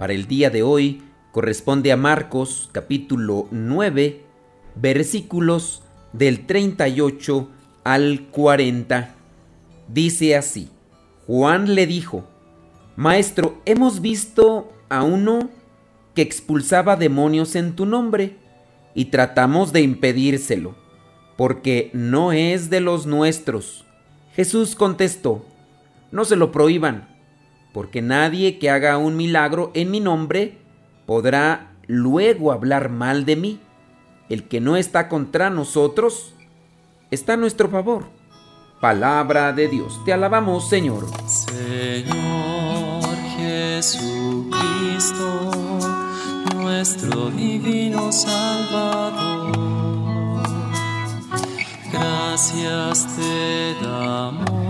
para el día de hoy corresponde a Marcos capítulo 9 versículos del 38 al 40. Dice así, Juan le dijo, Maestro, hemos visto a uno que expulsaba demonios en tu nombre y tratamos de impedírselo, porque no es de los nuestros. Jesús contestó, no se lo prohíban porque nadie que haga un milagro en mi nombre podrá luego hablar mal de mí. El que no está contra nosotros está a nuestro favor. Palabra de Dios. Te alabamos, Señor. Señor Jesucristo, nuestro divino Salvador. Gracias te damos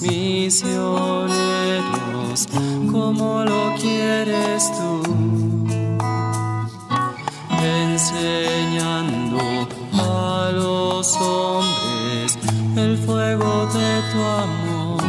misioneros como lo quieres tú, enseñando a los hombres el fuego de tu amor.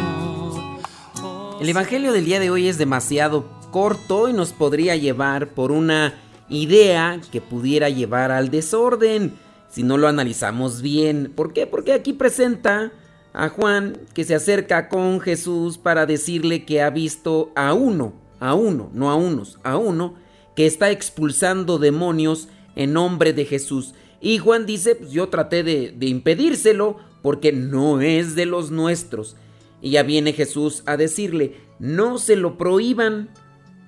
El Evangelio del día de hoy es demasiado corto y nos podría llevar por una idea que pudiera llevar al desorden si no lo analizamos bien. ¿Por qué? Porque aquí presenta a Juan que se acerca con Jesús para decirle que ha visto a uno, a uno, no a unos, a uno, que está expulsando demonios en nombre de Jesús. Y Juan dice, pues yo traté de, de impedírselo porque no es de los nuestros. Y ya viene Jesús a decirle, no se lo prohíban,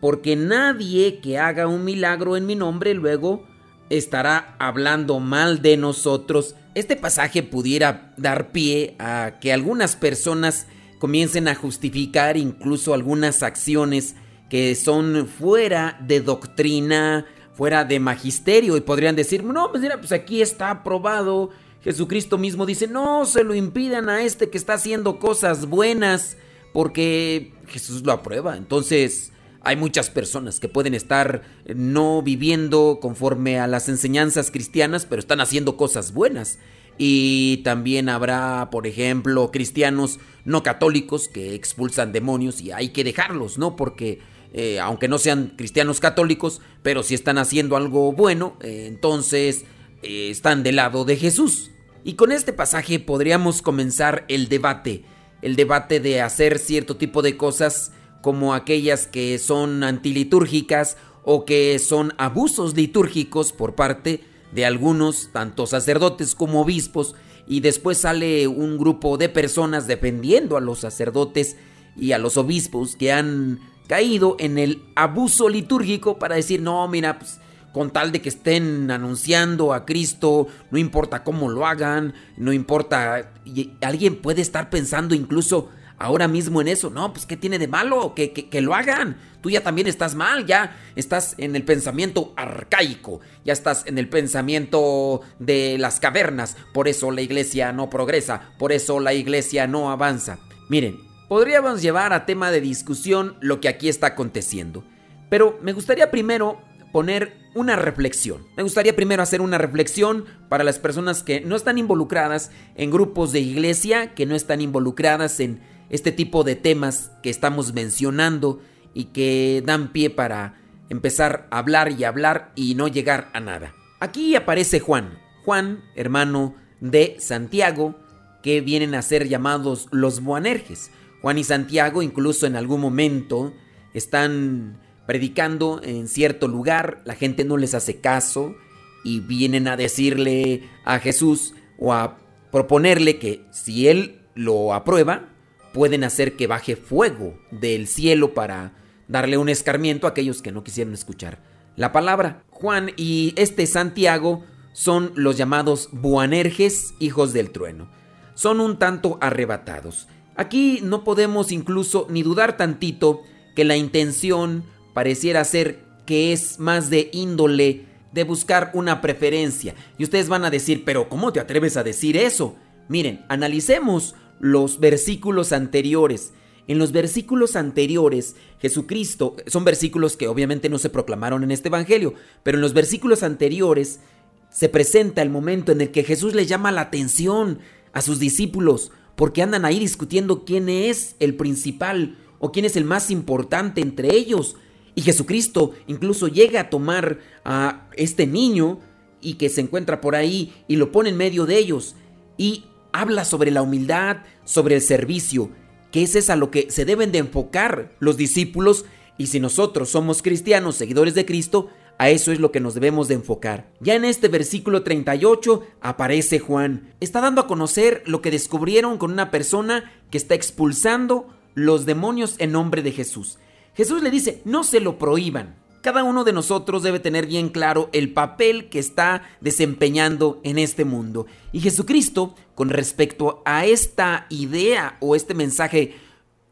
porque nadie que haga un milagro en mi nombre luego estará hablando mal de nosotros. Este pasaje pudiera dar pie a que algunas personas comiencen a justificar incluso algunas acciones que son fuera de doctrina, fuera de magisterio y podrían decir, no, pues mira, pues aquí está aprobado. Jesucristo mismo dice, no se lo impidan a este que está haciendo cosas buenas, porque Jesús lo aprueba. Entonces, hay muchas personas que pueden estar eh, no viviendo conforme a las enseñanzas cristianas, pero están haciendo cosas buenas. Y también habrá, por ejemplo, cristianos no católicos que expulsan demonios y hay que dejarlos, ¿no? Porque eh, aunque no sean cristianos católicos, pero si están haciendo algo bueno, eh, entonces están del lado de Jesús. Y con este pasaje podríamos comenzar el debate, el debate de hacer cierto tipo de cosas como aquellas que son antilitúrgicas o que son abusos litúrgicos por parte de algunos, tanto sacerdotes como obispos, y después sale un grupo de personas defendiendo a los sacerdotes y a los obispos que han caído en el abuso litúrgico para decir, no, mira, pues, con tal de que estén anunciando a Cristo, no importa cómo lo hagan, no importa, y alguien puede estar pensando incluso ahora mismo en eso. No, pues ¿qué tiene de malo? Que, que, lo hagan. Tú ya también estás mal, ya estás en el pensamiento arcaico, ya estás en el pensamiento de las cavernas. Por eso la iglesia no progresa, por eso la iglesia no avanza. Miren, podríamos llevar a tema de discusión lo que aquí está aconteciendo. Pero me gustaría primero poner una reflexión. Me gustaría primero hacer una reflexión para las personas que no están involucradas en grupos de iglesia, que no están involucradas en este tipo de temas que estamos mencionando y que dan pie para empezar a hablar y hablar y no llegar a nada. Aquí aparece Juan, Juan, hermano de Santiago, que vienen a ser llamados los Boanerges. Juan y Santiago incluso en algún momento están predicando en cierto lugar, la gente no les hace caso y vienen a decirle a Jesús o a proponerle que si él lo aprueba, pueden hacer que baje fuego del cielo para darle un escarmiento a aquellos que no quisieron escuchar la palabra. Juan y este Santiago son los llamados Buanerges, hijos del trueno. Son un tanto arrebatados. Aquí no podemos incluso ni dudar tantito que la intención pareciera ser que es más de índole de buscar una preferencia. Y ustedes van a decir, pero ¿cómo te atreves a decir eso? Miren, analicemos los versículos anteriores. En los versículos anteriores, Jesucristo, son versículos que obviamente no se proclamaron en este Evangelio, pero en los versículos anteriores se presenta el momento en el que Jesús le llama la atención a sus discípulos, porque andan ahí discutiendo quién es el principal o quién es el más importante entre ellos. Y Jesucristo incluso llega a tomar a este niño y que se encuentra por ahí y lo pone en medio de ellos y habla sobre la humildad, sobre el servicio que ese es a lo que se deben de enfocar los discípulos y si nosotros somos cristianos, seguidores de Cristo, a eso es lo que nos debemos de enfocar. Ya en este versículo 38 aparece Juan. Está dando a conocer lo que descubrieron con una persona que está expulsando los demonios en nombre de Jesús. Jesús le dice, no se lo prohíban. Cada uno de nosotros debe tener bien claro el papel que está desempeñando en este mundo. Y Jesucristo, con respecto a esta idea o este mensaje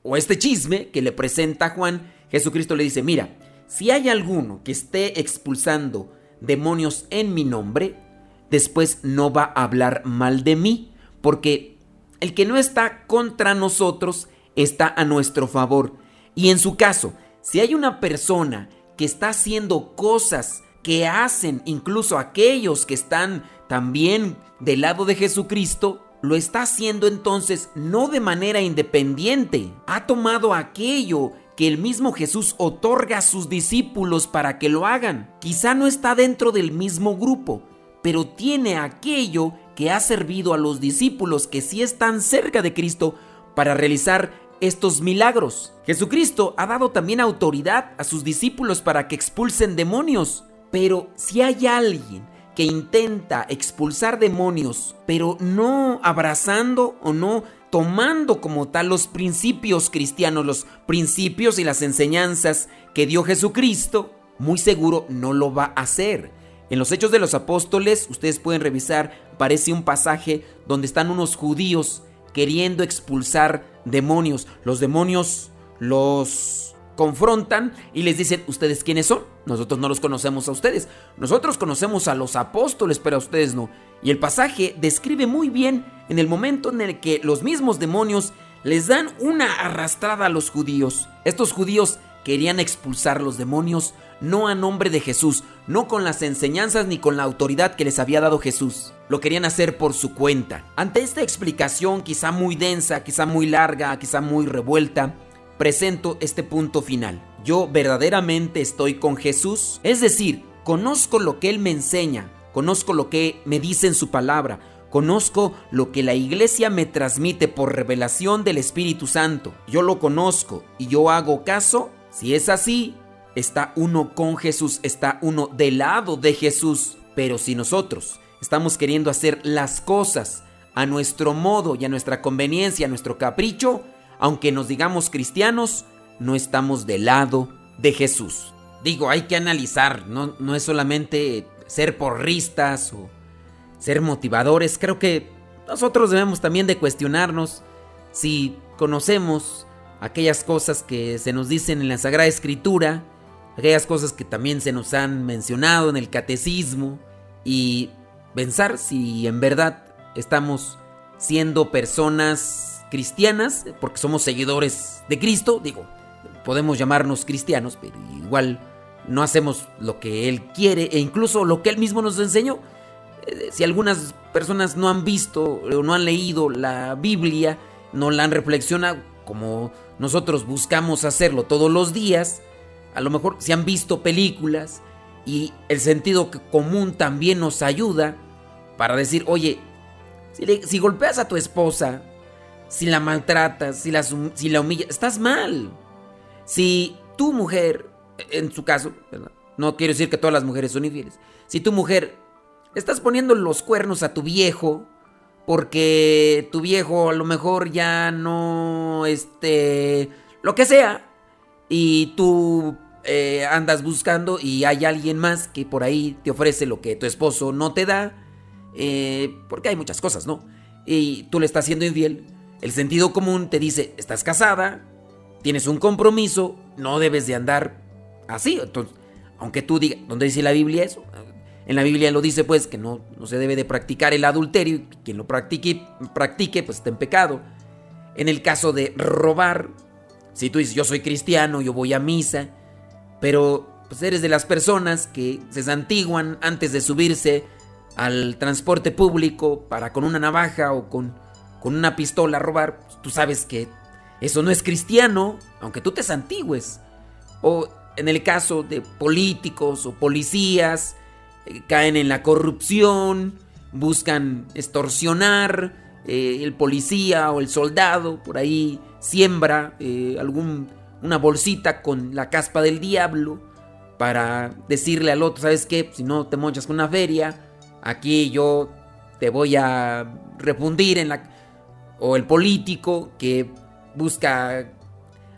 o este chisme que le presenta Juan, Jesucristo le dice, mira, si hay alguno que esté expulsando demonios en mi nombre, después no va a hablar mal de mí, porque el que no está contra nosotros está a nuestro favor. Y en su caso, si hay una persona que está haciendo cosas que hacen incluso aquellos que están también del lado de Jesucristo, lo está haciendo entonces no de manera independiente. Ha tomado aquello que el mismo Jesús otorga a sus discípulos para que lo hagan. Quizá no está dentro del mismo grupo, pero tiene aquello que ha servido a los discípulos que sí están cerca de Cristo para realizar estos milagros. Jesucristo ha dado también autoridad a sus discípulos para que expulsen demonios. Pero si hay alguien que intenta expulsar demonios, pero no abrazando o no tomando como tal los principios cristianos, los principios y las enseñanzas que dio Jesucristo, muy seguro no lo va a hacer. En los Hechos de los Apóstoles, ustedes pueden revisar, parece un pasaje donde están unos judíos queriendo expulsar demonios. Los demonios los confrontan y les dicen, ¿ustedes quiénes son? Nosotros no los conocemos a ustedes. Nosotros conocemos a los apóstoles, pero a ustedes no. Y el pasaje describe muy bien en el momento en el que los mismos demonios les dan una arrastrada a los judíos. Estos judíos querían expulsar los demonios no a nombre de Jesús, no con las enseñanzas ni con la autoridad que les había dado Jesús. Lo querían hacer por su cuenta. Ante esta explicación, quizá muy densa, quizá muy larga, quizá muy revuelta, presento este punto final. Yo verdaderamente estoy con Jesús, es decir, conozco lo que Él me enseña, conozco lo que me dice en su palabra, Conozco lo que la iglesia me transmite por revelación del Espíritu Santo. Yo lo conozco y yo hago caso. Si es así, está uno con Jesús, está uno del lado de Jesús. Pero si nosotros estamos queriendo hacer las cosas a nuestro modo y a nuestra conveniencia, a nuestro capricho, aunque nos digamos cristianos, no estamos del lado de Jesús. Digo, hay que analizar, no, no es solamente ser porristas o ser motivadores. Creo que nosotros debemos también de cuestionarnos si conocemos aquellas cosas que se nos dicen en la Sagrada Escritura, aquellas cosas que también se nos han mencionado en el catecismo y pensar si en verdad estamos siendo personas cristianas, porque somos seguidores de Cristo, digo, podemos llamarnos cristianos, pero igual no hacemos lo que Él quiere e incluso lo que Él mismo nos enseñó. Eh, si algunas personas no han visto o no han leído la Biblia, no la han reflexionado como nosotros buscamos hacerlo todos los días, a lo mejor si han visto películas y el sentido común también nos ayuda para decir, oye, si, golpeas a tu esposa, si la maltratas, si la, si la humillas, estás mal. Si tu mujer en su caso, no quiero decir que todas las mujeres son infieles. Si tu mujer estás poniendo los cuernos a tu viejo porque tu viejo a lo mejor ya no, este, lo que sea, y tú eh, andas buscando y hay alguien más que por ahí te ofrece lo que tu esposo no te da, eh, porque hay muchas cosas, ¿no? Y tú le estás siendo infiel. El sentido común te dice, estás casada, tienes un compromiso, no debes de andar así. Entonces, aunque tú digas, ¿dónde dice la Biblia eso? En la Biblia lo dice pues que no, no se debe de practicar el adulterio, quien lo practique, practique pues está en pecado. En el caso de robar, si tú dices yo soy cristiano, yo voy a misa, pero pues eres de las personas que se santiguan antes de subirse al transporte público para con una navaja o con, con una pistola robar, pues, tú sabes que eso no es cristiano, aunque tú te santigües. O en el caso de políticos o policías, caen en la corrupción, buscan extorsionar, eh, el policía o el soldado por ahí siembra eh, algún, una bolsita con la caspa del diablo para decirle al otro, ¿sabes qué? Si no te mochas con una feria, aquí yo te voy a refundir en la... O el político que busca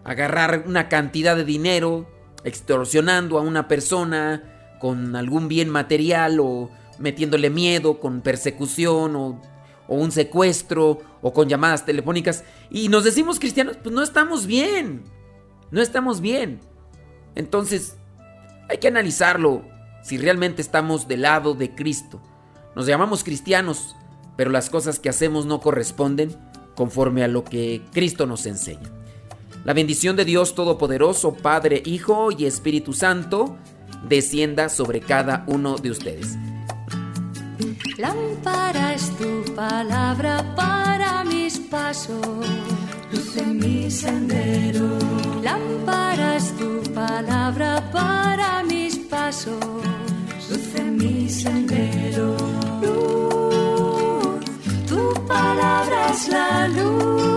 agarrar una cantidad de dinero extorsionando a una persona con algún bien material o metiéndole miedo con persecución o, o, un secuestro o con llamadas telefónicas y nos decimos cristianos, pues no estamos bien, no estamos bien. Entonces hay que analizarlo si realmente estamos del lado de Cristo. Nos llamamos cristianos, pero las cosas que hacemos no corresponden conforme a lo que Cristo nos enseña. La bendición de Dios Todopoderoso, Padre, Hijo y Espíritu Santo, descienda sobre cada uno de ustedes. Lámpara es tu palabra para mis pasos, luz en mi sendero. Lámpara es tu palabra para mis pasos, luz en mi sendero. Luz, tu palabra es la luz